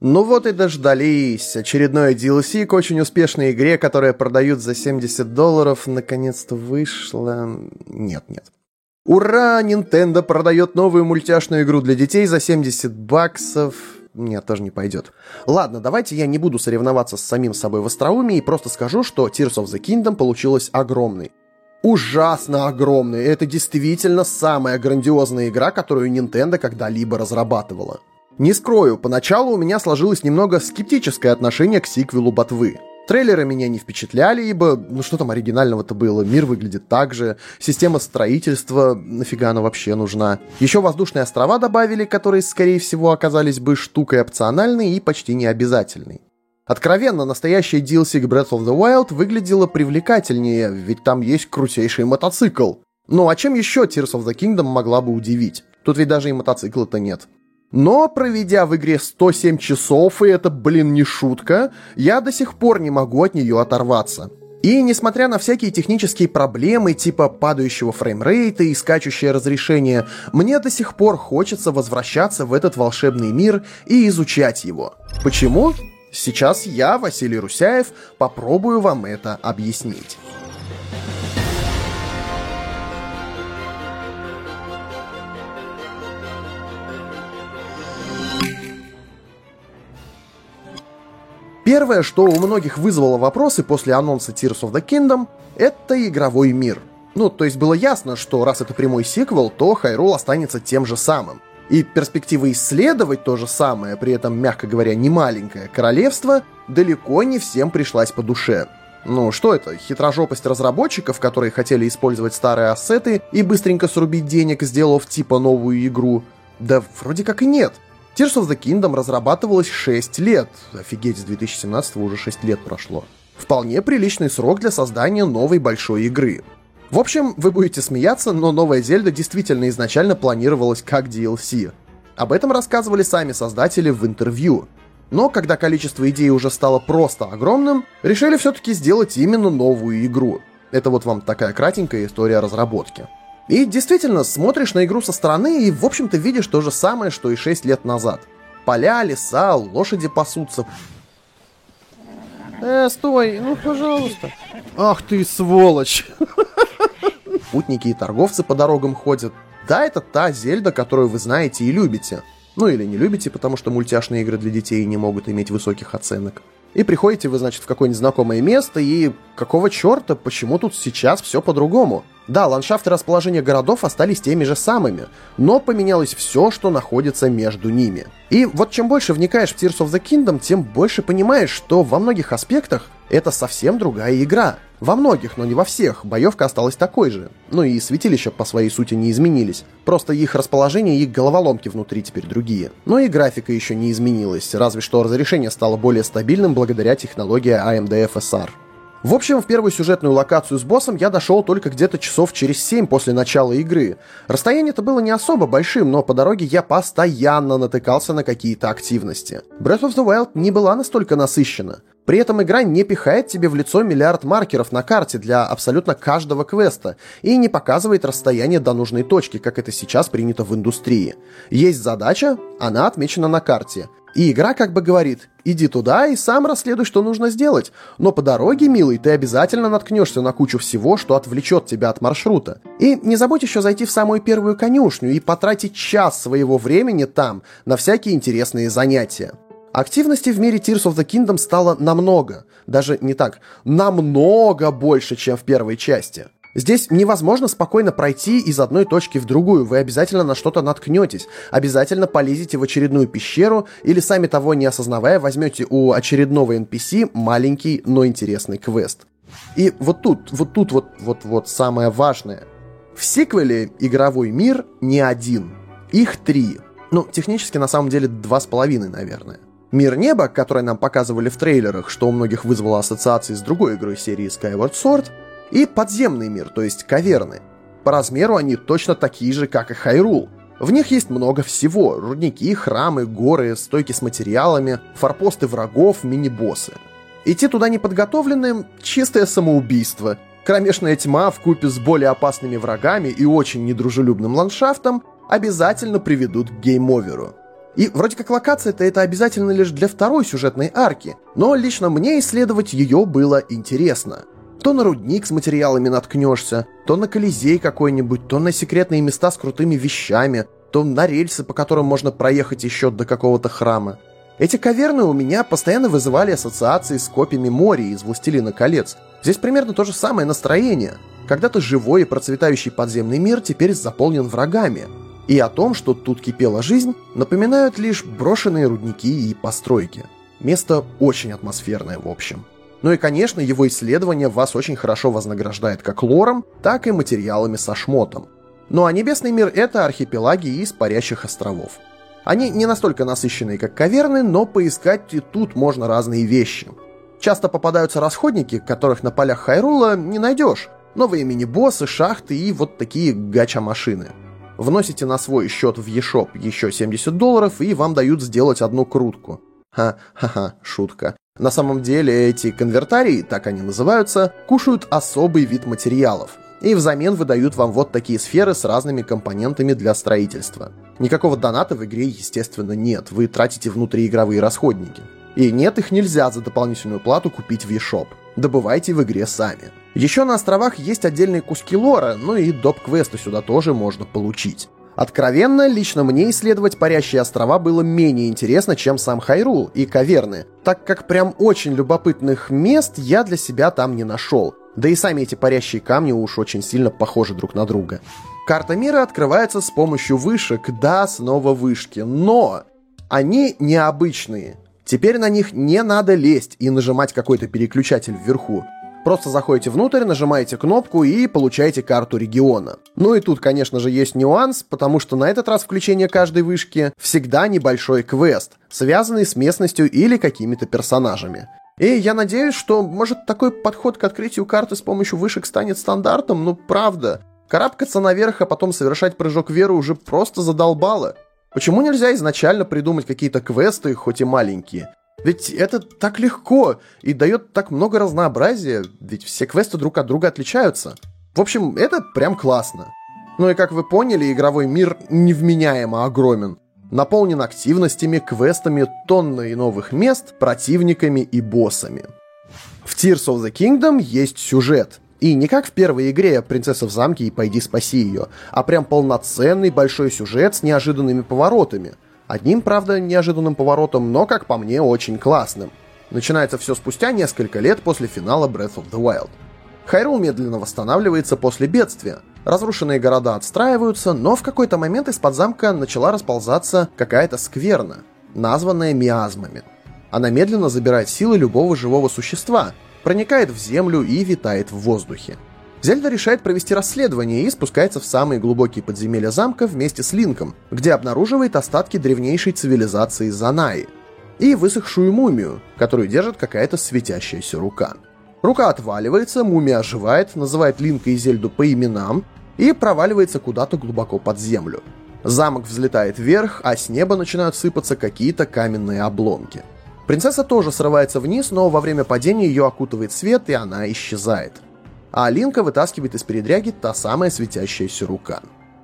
Ну вот и дождались. Очередное DLC к очень успешной игре, которая продают за 70 долларов, наконец-то вышла... Нет, нет. Ура! Nintendo продает новую мультяшную игру для детей за 70 баксов. Нет, тоже не пойдет. Ладно, давайте я не буду соревноваться с самим собой в остроумии и просто скажу, что Tears of the Kingdom получилась огромной. Ужасно огромной. Это действительно самая грандиозная игра, которую Nintendo когда-либо разрабатывала. Не скрою, поначалу у меня сложилось немного скептическое отношение к сиквелу Ботвы. Трейлеры меня не впечатляли, ибо, ну что там оригинального-то было, мир выглядит так же, система строительства, нафига она вообще нужна. Еще воздушные острова добавили, которые, скорее всего, оказались бы штукой опциональной и почти необязательной. Откровенно, настоящая DLC к Breath of the Wild выглядела привлекательнее, ведь там есть крутейший мотоцикл. Ну а чем еще Tears of the Kingdom могла бы удивить? Тут ведь даже и мотоцикла-то нет. Но, проведя в игре 107 часов, и это, блин, не шутка, я до сих пор не могу от нее оторваться. И несмотря на всякие технические проблемы типа падающего фреймрейта и скачущее разрешение, мне до сих пор хочется возвращаться в этот волшебный мир и изучать его. Почему? Сейчас я, Василий Русяев, попробую вам это объяснить. Первое, что у многих вызвало вопросы после анонса Tears of the Kingdom, это игровой мир. Ну, то есть было ясно, что раз это прямой сиквел, то Хайрул останется тем же самым. И перспектива исследовать то же самое, при этом, мягко говоря, не маленькое королевство, далеко не всем пришлась по душе. Ну, что это? Хитрожопость разработчиков, которые хотели использовать старые ассеты и быстренько срубить денег, сделав типа новую игру? Да вроде как и нет. Tears of the Kingdom разрабатывалась 6 лет. Офигеть, с 2017 уже 6 лет прошло. Вполне приличный срок для создания новой большой игры. В общем, вы будете смеяться, но новая Зельда действительно изначально планировалась как DLC. Об этом рассказывали сами создатели в интервью. Но когда количество идей уже стало просто огромным, решили все-таки сделать именно новую игру. Это вот вам такая кратенькая история разработки. И действительно, смотришь на игру со стороны и, в общем-то, видишь то же самое, что и 6 лет назад. Поля, леса, лошади пасутся. Э, стой, ну, пожалуйста. Ах ты, сволочь. Путники и торговцы по дорогам ходят. Да, это та Зельда, которую вы знаете и любите. Ну или не любите, потому что мультяшные игры для детей не могут иметь высоких оценок. И приходите вы, значит, в какое-нибудь знакомое место, и какого черта, почему тут сейчас все по-другому? Да, ландшафты расположения городов остались теми же самыми, но поменялось все, что находится между ними. И вот чем больше вникаешь в Tears of the Kingdom, тем больше понимаешь, что во многих аспектах это совсем другая игра. Во многих, но не во всех, боевка осталась такой же. Ну и святилища по своей сути не изменились. Просто их расположение и головоломки внутри теперь другие. Но и графика еще не изменилась, разве что разрешение стало более стабильным благодаря технологии AMD FSR. В общем, в первую сюжетную локацию с боссом я дошел только где-то часов через 7 после начала игры. Расстояние-то было не особо большим, но по дороге я постоянно натыкался на какие-то активности. Breath of the Wild не была настолько насыщена. При этом игра не пихает тебе в лицо миллиард маркеров на карте для абсолютно каждого квеста и не показывает расстояние до нужной точки, как это сейчас принято в индустрии. Есть задача, она отмечена на карте. И игра как бы говорит, иди туда и сам расследуй, что нужно сделать. Но по дороге, милый, ты обязательно наткнешься на кучу всего, что отвлечет тебя от маршрута. И не забудь еще зайти в самую первую конюшню и потратить час своего времени там на всякие интересные занятия. Активности в мире Tears of the Kingdom стало намного, даже не так, намного больше, чем в первой части. Здесь невозможно спокойно пройти из одной точки в другую, вы обязательно на что-то наткнетесь, обязательно полезете в очередную пещеру или сами того не осознавая возьмете у очередного NPC маленький, но интересный квест. И вот тут, вот тут вот, вот, вот самое важное. В сиквеле игровой мир не один. Их три. Ну, технически на самом деле два с половиной, наверное. Мир неба, который нам показывали в трейлерах, что у многих вызвало ассоциации с другой игрой серии Skyward Sword – и подземный мир, то есть каверны. По размеру они точно такие же, как и Хайрул. В них есть много всего – рудники, храмы, горы, стойки с материалами, форпосты врагов, мини-боссы. Идти туда неподготовленным – чистое самоубийство. Кромешная тьма в купе с более опасными врагами и очень недружелюбным ландшафтом обязательно приведут к гейм-оверу. И вроде как локация-то это обязательно лишь для второй сюжетной арки, но лично мне исследовать ее было интересно. То на рудник с материалами наткнешься, то на колизей какой-нибудь, то на секретные места с крутыми вещами, то на рельсы, по которым можно проехать еще до какого-то храма. Эти каверны у меня постоянно вызывали ассоциации с копями Мории из «Властелина колец». Здесь примерно то же самое настроение. Когда-то живой и процветающий подземный мир теперь заполнен врагами – и о том, что тут кипела жизнь, напоминают лишь брошенные рудники и постройки. Место очень атмосферное в общем. Ну и, конечно, его исследование вас очень хорошо вознаграждает как лором, так и материалами со шмотом. Ну а Небесный мир — это архипелаги из парящих островов. Они не настолько насыщенные, как каверны, но поискать и тут можно разные вещи. Часто попадаются расходники, которых на полях Хайрула не найдешь. Новые мини-боссы, шахты и вот такие гача-машины — Вносите на свой счет в eShop еще 70 долларов, и вам дают сделать одну крутку. Ха-ха-ха, шутка. На самом деле эти конвертарии, так они называются, кушают особый вид материалов. И взамен выдают вам вот такие сферы с разными компонентами для строительства. Никакого доната в игре, естественно, нет. Вы тратите внутриигровые расходники. И нет, их нельзя за дополнительную плату купить в eShop. Добывайте в игре сами. Еще на островах есть отдельные куски лора, ну и доп-квесты сюда тоже можно получить. Откровенно, лично мне исследовать парящие острова было менее интересно, чем сам Хайрул и Каверны, так как прям очень любопытных мест я для себя там не нашел. Да и сами эти парящие камни уж очень сильно похожи друг на друга. Карта мира открывается с помощью вышек, да, снова вышки, но они необычные. Теперь на них не надо лезть и нажимать какой-то переключатель вверху. Просто заходите внутрь, нажимаете кнопку и получаете карту региона. Ну и тут, конечно же, есть нюанс, потому что на этот раз включение каждой вышки всегда небольшой квест, связанный с местностью или какими-то персонажами. И я надеюсь, что, может, такой подход к открытию карты с помощью вышек станет стандартом, ну правда. Карабкаться наверх, а потом совершать прыжок веры уже просто задолбало. Почему нельзя изначально придумать какие-то квесты, хоть и маленькие? Ведь это так легко и дает так много разнообразия, ведь все квесты друг от друга отличаются. В общем, это прям классно. Ну и как вы поняли, игровой мир невменяемо огромен. Наполнен активностями, квестами, тонной новых мест, противниками и боссами. В Tears of the Kingdom есть сюжет, и не как в первой игре «Принцесса в замке» и «Пойди спаси ее», а прям полноценный большой сюжет с неожиданными поворотами. Одним, правда, неожиданным поворотом, но, как по мне, очень классным. Начинается все спустя несколько лет после финала Breath of the Wild. Хайрул медленно восстанавливается после бедствия. Разрушенные города отстраиваются, но в какой-то момент из-под замка начала расползаться какая-то скверна, названная миазмами. Она медленно забирает силы любого живого существа, проникает в землю и витает в воздухе. Зельда решает провести расследование и спускается в самые глубокие подземелья замка вместе с Линком, где обнаруживает остатки древнейшей цивилизации Занаи и высохшую мумию, которую держит какая-то светящаяся рука. Рука отваливается, мумия оживает, называет Линка и Зельду по именам и проваливается куда-то глубоко под землю. Замок взлетает вверх, а с неба начинают сыпаться какие-то каменные обломки – Принцесса тоже срывается вниз, но во время падения ее окутывает свет, и она исчезает. А Линка вытаскивает из передряги та самая светящаяся рука.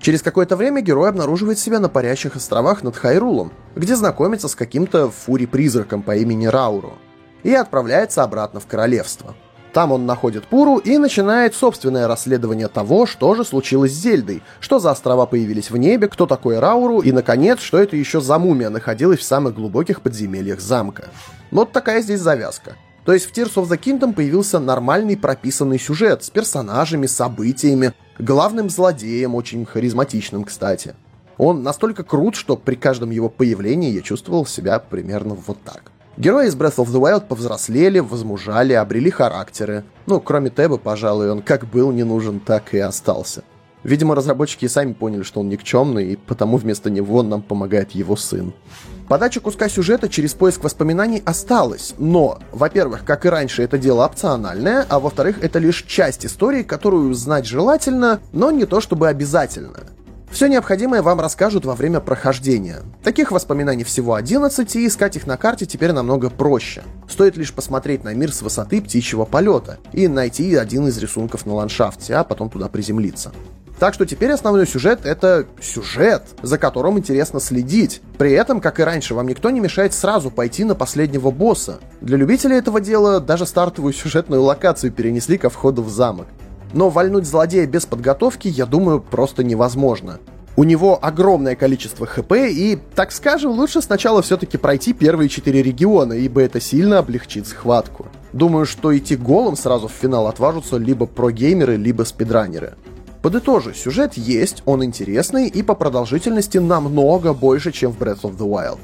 Через какое-то время герой обнаруживает себя на парящих островах над Хайрулом, где знакомится с каким-то фури-призраком по имени Рауру, и отправляется обратно в королевство. Там он находит Пуру и начинает собственное расследование того, что же случилось с Зельдой, что за острова появились в небе, кто такой Рауру и, наконец, что это еще за мумия находилась в самых глубоких подземельях замка. Вот такая здесь завязка. То есть в Tears of the Kingdom появился нормальный прописанный сюжет с персонажами, событиями, главным злодеем, очень харизматичным, кстати. Он настолько крут, что при каждом его появлении я чувствовал себя примерно вот так. Герои из Breath of the Wild повзрослели, возмужали, обрели характеры. Ну, кроме Теба, пожалуй, он как был не нужен, так и остался. Видимо, разработчики сами поняли, что он никчемный, и потому вместо него нам помогает его сын. Подача куска сюжета через поиск воспоминаний осталась, но, во-первых, как и раньше, это дело опциональное, а во-вторых, это лишь часть истории, которую знать желательно, но не то чтобы обязательно. Все необходимое вам расскажут во время прохождения. Таких воспоминаний всего 11, и искать их на карте теперь намного проще. Стоит лишь посмотреть на мир с высоты птичьего полета и найти один из рисунков на ландшафте, а потом туда приземлиться. Так что теперь основной сюжет — это сюжет, за которым интересно следить. При этом, как и раньше, вам никто не мешает сразу пойти на последнего босса. Для любителей этого дела даже стартовую сюжетную локацию перенесли ко входу в замок. Но вальнуть злодея без подготовки, я думаю, просто невозможно. У него огромное количество хп, и, так скажем, лучше сначала все-таки пройти первые четыре региона, ибо это сильно облегчит схватку. Думаю, что идти голым сразу в финал отважатся либо прогеймеры, либо спидранеры. Подытожу, сюжет есть, он интересный и по продолжительности намного больше, чем в Breath of the Wild.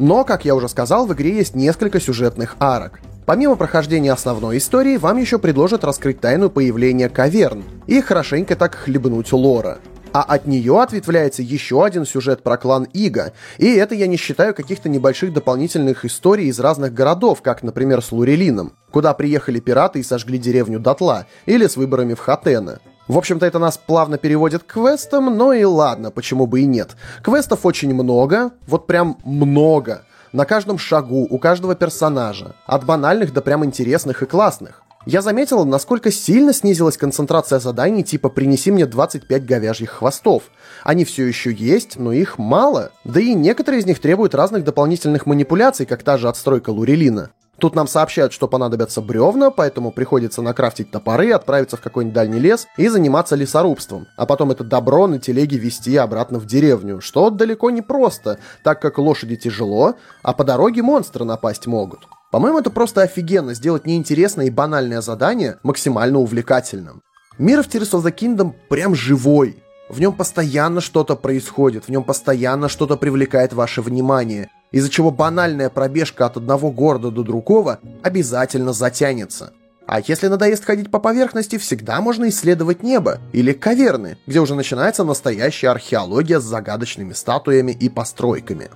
Но, как я уже сказал, в игре есть несколько сюжетных арок. Помимо прохождения основной истории, вам еще предложат раскрыть тайну появления каверн и хорошенько так хлебнуть лора. А от нее ответвляется еще один сюжет про клан Ига. И это я не считаю каких-то небольших дополнительных историй из разных городов, как, например, с Лурелином, куда приехали пираты и сожгли деревню дотла, или с выборами в Хатена. В общем-то, это нас плавно переводит к квестам, но и ладно, почему бы и нет. Квестов очень много, вот прям много. На каждом шагу, у каждого персонажа. От банальных до прям интересных и классных. Я заметил, насколько сильно снизилась концентрация заданий типа «принеси мне 25 говяжьих хвостов». Они все еще есть, но их мало. Да и некоторые из них требуют разных дополнительных манипуляций, как та же отстройка Лурелина. Тут нам сообщают, что понадобятся бревна, поэтому приходится накрафтить топоры, отправиться в какой-нибудь дальний лес и заниматься лесорубством, а потом это добро на телеге везти обратно в деревню, что далеко не просто, так как лошади тяжело, а по дороге монстры напасть могут. По-моему, это просто офигенно сделать неинтересное и банальное задание максимально увлекательным. Мир в Tears of the Kingdom прям живой. В нем постоянно что-то происходит, в нем постоянно что-то привлекает ваше внимание, из-за чего банальная пробежка от одного города до другого обязательно затянется. А если надоест ходить по поверхности, всегда можно исследовать небо или каверны, где уже начинается настоящая археология с загадочными статуями и постройками.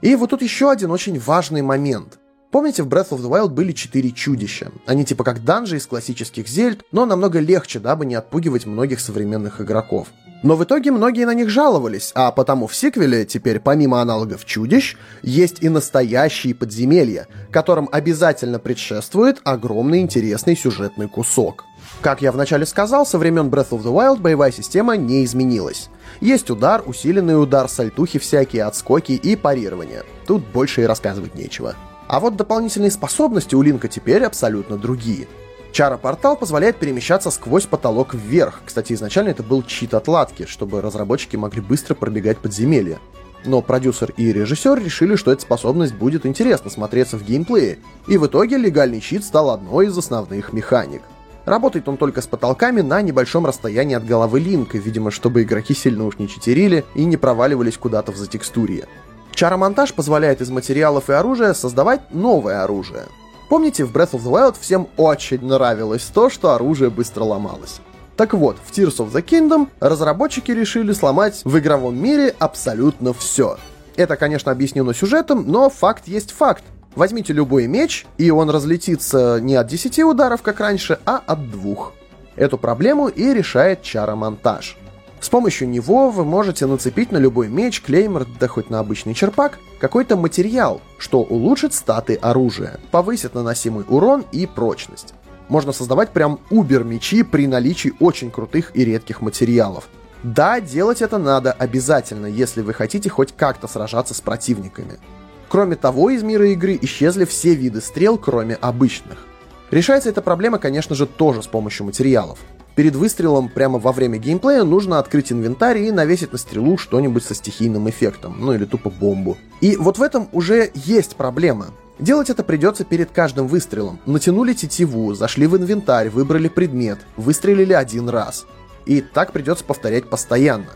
И вот тут еще один очень важный момент. Помните, в Breath of the Wild были четыре чудища? Они типа как данжи из классических зельд, но намного легче, дабы не отпугивать многих современных игроков. Но в итоге многие на них жаловались, а потому в сиквеле теперь помимо аналогов чудищ есть и настоящие подземелья, которым обязательно предшествует огромный интересный сюжетный кусок. Как я вначале сказал, со времен Breath of the Wild боевая система не изменилась. Есть удар, усиленный удар, сальтухи всякие, отскоки и парирование. Тут больше и рассказывать нечего. А вот дополнительные способности у Линка теперь абсолютно другие. Чара-портал позволяет перемещаться сквозь потолок вверх. Кстати, изначально это был чит отладки, чтобы разработчики могли быстро пробегать подземелья. Но продюсер и режиссер решили, что эта способность будет интересно смотреться в геймплее, и в итоге легальный чит стал одной из основных механик. Работает он только с потолками на небольшом расстоянии от головы Линка, видимо, чтобы игроки сильно уж не читерили и не проваливались куда-то в затекстурье. Чаромонтаж позволяет из материалов и оружия создавать новое оружие. Помните, в Breath of the Wild всем очень нравилось то, что оружие быстро ломалось. Так вот, в Tears of the Kingdom разработчики решили сломать в игровом мире абсолютно все. Это, конечно, объяснено сюжетом, но факт есть факт. Возьмите любой меч, и он разлетится не от 10 ударов, как раньше, а от двух. Эту проблему и решает чаромонтаж. С помощью него вы можете нацепить на любой меч, клеймор, да хоть на обычный черпак, какой-то материал, что улучшит статы оружия, повысит наносимый урон и прочность. Можно создавать прям убер-мечи при наличии очень крутых и редких материалов. Да, делать это надо обязательно, если вы хотите хоть как-то сражаться с противниками. Кроме того, из мира игры исчезли все виды стрел, кроме обычных. Решается эта проблема, конечно же, тоже с помощью материалов. Перед выстрелом прямо во время геймплея нужно открыть инвентарь и навесить на стрелу что-нибудь со стихийным эффектом, ну или тупо бомбу. И вот в этом уже есть проблема. Делать это придется перед каждым выстрелом. Натянули тетиву, зашли в инвентарь, выбрали предмет, выстрелили один раз. И так придется повторять постоянно.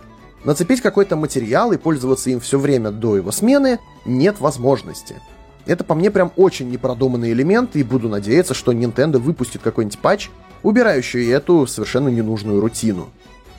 Нацепить какой-то материал и пользоваться им все время до его смены нет возможности. Это по мне прям очень непродуманный элемент, и буду надеяться, что Nintendo выпустит какой-нибудь патч, убирающий эту совершенно ненужную рутину.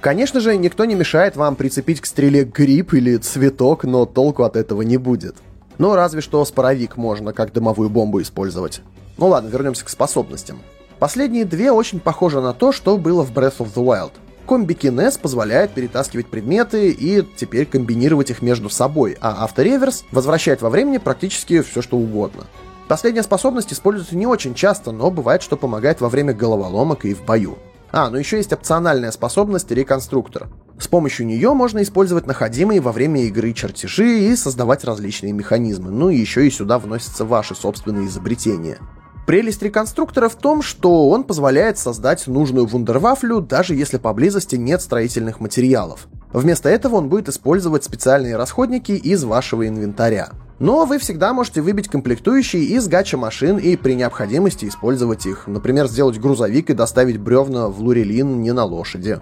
Конечно же, никто не мешает вам прицепить к стреле гриб или цветок, но толку от этого не будет. Но разве что споровик можно как дымовую бомбу использовать. Ну ладно, вернемся к способностям. Последние две очень похожи на то, что было в Breath of the Wild. Комби-кинез позволяет перетаскивать предметы и теперь комбинировать их между собой, а автореверс возвращает во времени практически все что угодно. Последняя способность используется не очень часто, но бывает, что помогает во время головоломок и в бою. А, ну еще есть опциональная способность реконструктор. С помощью нее можно использовать находимые во время игры чертежи и создавать различные механизмы. Ну и еще и сюда вносятся ваши собственные изобретения. Прелесть реконструктора в том, что он позволяет создать нужную вундервафлю, даже если поблизости нет строительных материалов. Вместо этого он будет использовать специальные расходники из вашего инвентаря. Но вы всегда можете выбить комплектующие из гача-машин и при необходимости использовать их. Например, сделать грузовик и доставить бревна в Лурелин не на лошади.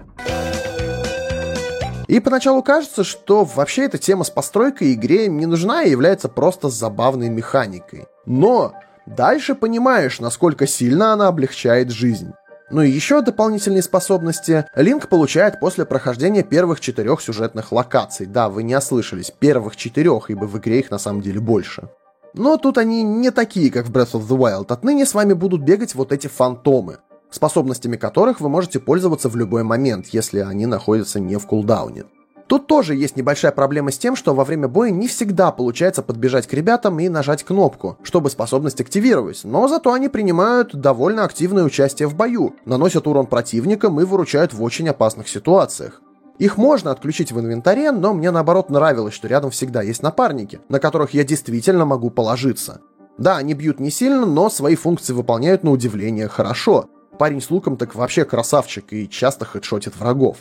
И поначалу кажется, что вообще эта тема с постройкой игре не нужна и является просто забавной механикой. Но дальше понимаешь, насколько сильно она облегчает жизнь. Ну и еще дополнительные способности Линк получает после прохождения первых четырех сюжетных локаций. Да, вы не ослышались, первых четырех, ибо в игре их на самом деле больше. Но тут они не такие, как в Breath of the Wild. Отныне с вами будут бегать вот эти фантомы, способностями которых вы можете пользоваться в любой момент, если они находятся не в кулдауне. Тут тоже есть небольшая проблема с тем, что во время боя не всегда получается подбежать к ребятам и нажать кнопку, чтобы способность активировалась, но зато они принимают довольно активное участие в бою, наносят урон противникам и выручают в очень опасных ситуациях. Их можно отключить в инвентаре, но мне наоборот нравилось, что рядом всегда есть напарники, на которых я действительно могу положиться. Да, они бьют не сильно, но свои функции выполняют на удивление хорошо. Парень с луком так вообще красавчик и часто хедшотит врагов.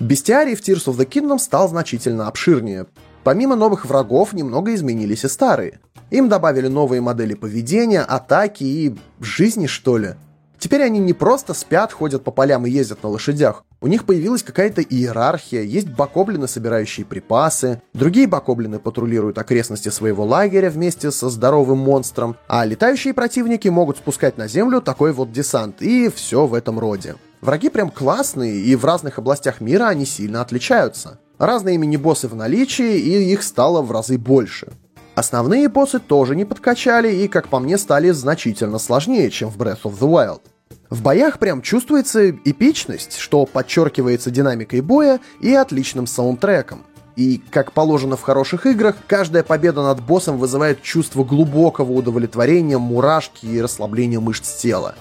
Бестиарий в Tears of the Kingdom стал значительно обширнее. Помимо новых врагов, немного изменились и старые. Им добавили новые модели поведения, атаки и жизни, что ли. Теперь они не просто спят, ходят по полям и ездят на лошадях. У них появилась какая-то иерархия, есть бакоблины, собирающие припасы, другие бакоблины патрулируют окрестности своего лагеря вместе со здоровым монстром, а летающие противники могут спускать на землю такой вот десант, и все в этом роде. Враги прям классные, и в разных областях мира они сильно отличаются. Разные мини-боссы в наличии, и их стало в разы больше. Основные боссы тоже не подкачали и, как по мне, стали значительно сложнее, чем в Breath of the Wild. В боях прям чувствуется эпичность, что подчеркивается динамикой боя и отличным саундтреком. И, как положено в хороших играх, каждая победа над боссом вызывает чувство глубокого удовлетворения, мурашки и расслабления мышц тела.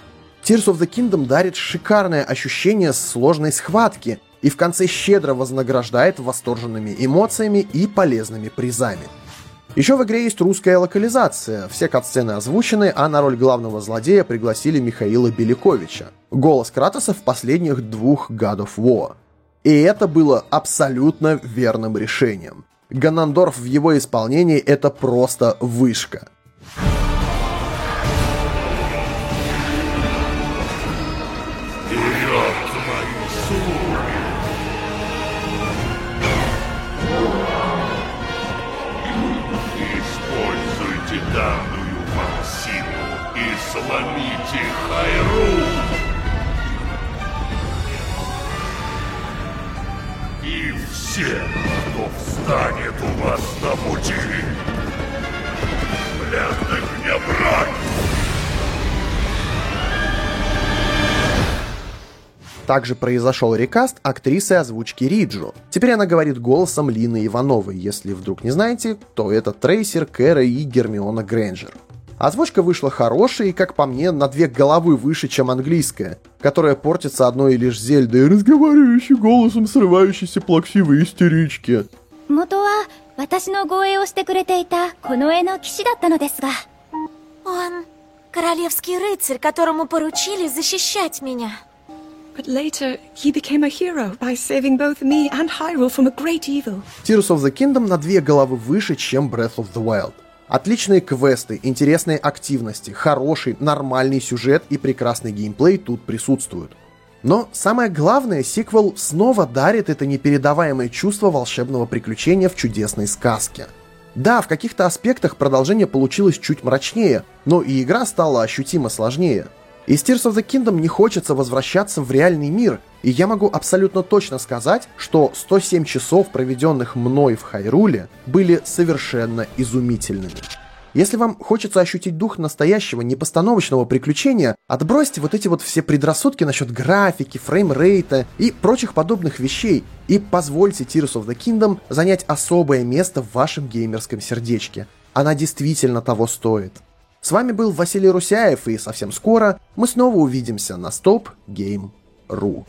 Tears of the Kingdom дарит шикарное ощущение сложной схватки и в конце щедро вознаграждает восторженными эмоциями и полезными призами. Еще в игре есть русская локализация, все катсцены озвучены, а на роль главного злодея пригласили Михаила Беляковича, голос Кратоса в последних двух God of War. И это было абсолютно верным решением. Ганандорф в его исполнении это просто вышка. Все, кто встанет у вас на пути. Пленных не брать! Также произошел рекаст актрисы озвучки Риджу. Теперь она говорит голосом Лины Ивановой. Если вдруг не знаете, то это Трейсер, Кэра и Гермиона Грэнджер. Озвучка вышла хорошая и, как по мне, на две головы выше, чем английская, которая портится одной лишь зельдой, разговаривающей голосом срывающейся плаксивой истерички. Он королевский рыцарь, которому поручили защищать меня. But later, he became a hero by saving both me and Hyrule from a great evil. Tears of the Kingdom на две головы выше, чем Breath of the Wild. Отличные квесты, интересные активности, хороший, нормальный сюжет и прекрасный геймплей тут присутствуют. Но самое главное, сиквел снова дарит это непередаваемое чувство волшебного приключения в чудесной сказке. Да, в каких-то аспектах продолжение получилось чуть мрачнее, но и игра стала ощутимо сложнее – из Tears of the Kingdom не хочется возвращаться в реальный мир, и я могу абсолютно точно сказать, что 107 часов, проведенных мной в Хайруле, были совершенно изумительными. Если вам хочется ощутить дух настоящего непостановочного приключения, отбросьте вот эти вот все предрассудки насчет графики, фреймрейта и прочих подобных вещей и позвольте Tears of the Kingdom занять особое место в вашем геймерском сердечке. Она действительно того стоит. С вами был Василий Русяев, и совсем скоро мы снова увидимся на Stop Game ру.